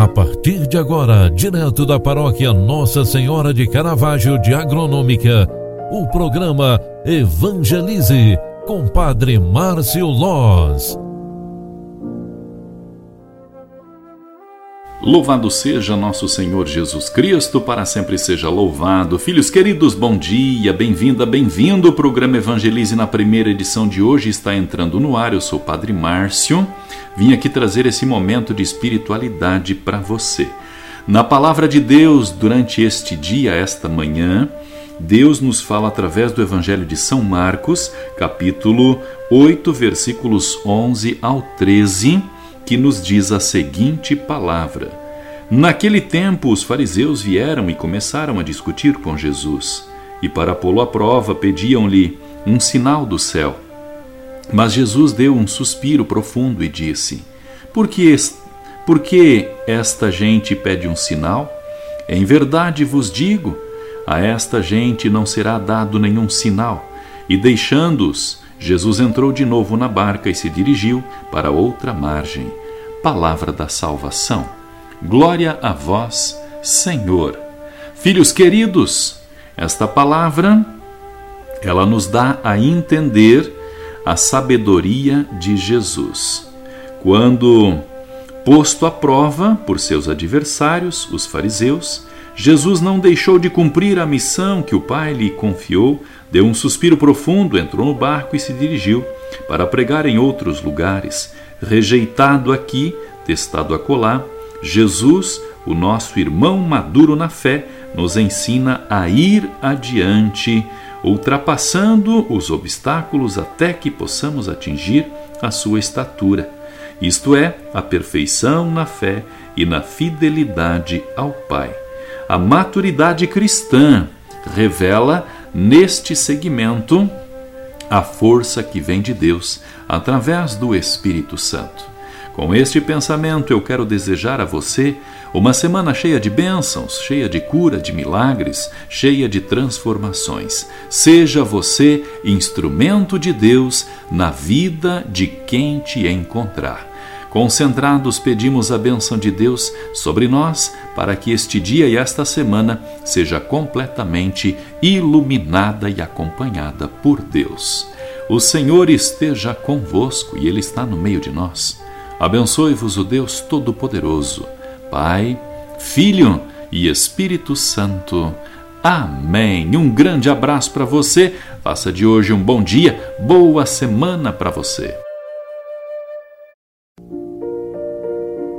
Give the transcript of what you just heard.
A partir de agora, direto da paróquia Nossa Senhora de Caravaggio de Agronômica, o programa Evangelize com Padre Márcio Loz. Louvado seja nosso Senhor Jesus Cristo, para sempre seja louvado. Filhos queridos, bom dia, bem-vinda, bem-vindo. O programa Evangelize na primeira edição de hoje está entrando no ar. Eu sou o Padre Márcio. Vim aqui trazer esse momento de espiritualidade para você. Na palavra de Deus, durante este dia, esta manhã, Deus nos fala através do Evangelho de São Marcos, capítulo 8, versículos 11 ao 13, que nos diz a seguinte palavra: Naquele tempo, os fariseus vieram e começaram a discutir com Jesus, e para pô-lo à prova, pediam-lhe um sinal do céu. Mas Jesus deu um suspiro profundo e disse: Por que, por que esta gente pede um sinal? Em verdade vos digo, a esta gente não será dado nenhum sinal. E deixando-os, Jesus entrou de novo na barca e se dirigiu para outra margem. Palavra da salvação. Glória a vós, Senhor. Filhos queridos, esta palavra ela nos dá a entender a sabedoria de Jesus. Quando posto à prova por seus adversários, os fariseus, Jesus não deixou de cumprir a missão que o Pai lhe confiou, deu um suspiro profundo, entrou no barco e se dirigiu para pregar em outros lugares. Rejeitado aqui, testado acolá, Jesus, o nosso irmão maduro na fé, nos ensina a ir adiante ultrapassando os obstáculos até que possamos atingir a sua estatura, isto é, a perfeição na fé e na fidelidade ao Pai. A maturidade cristã revela neste segmento a força que vem de Deus através do Espírito Santo. Com este pensamento, eu quero desejar a você uma semana cheia de bênçãos, cheia de cura, de milagres, cheia de transformações. Seja você instrumento de Deus na vida de quem te encontrar. Concentrados, pedimos a bênção de Deus sobre nós para que este dia e esta semana seja completamente iluminada e acompanhada por Deus. O Senhor esteja convosco e Ele está no meio de nós. Abençoe-vos o Deus Todo-Poderoso, Pai, Filho e Espírito Santo. Amém. Um grande abraço para você. Faça de hoje um bom dia, boa semana para você.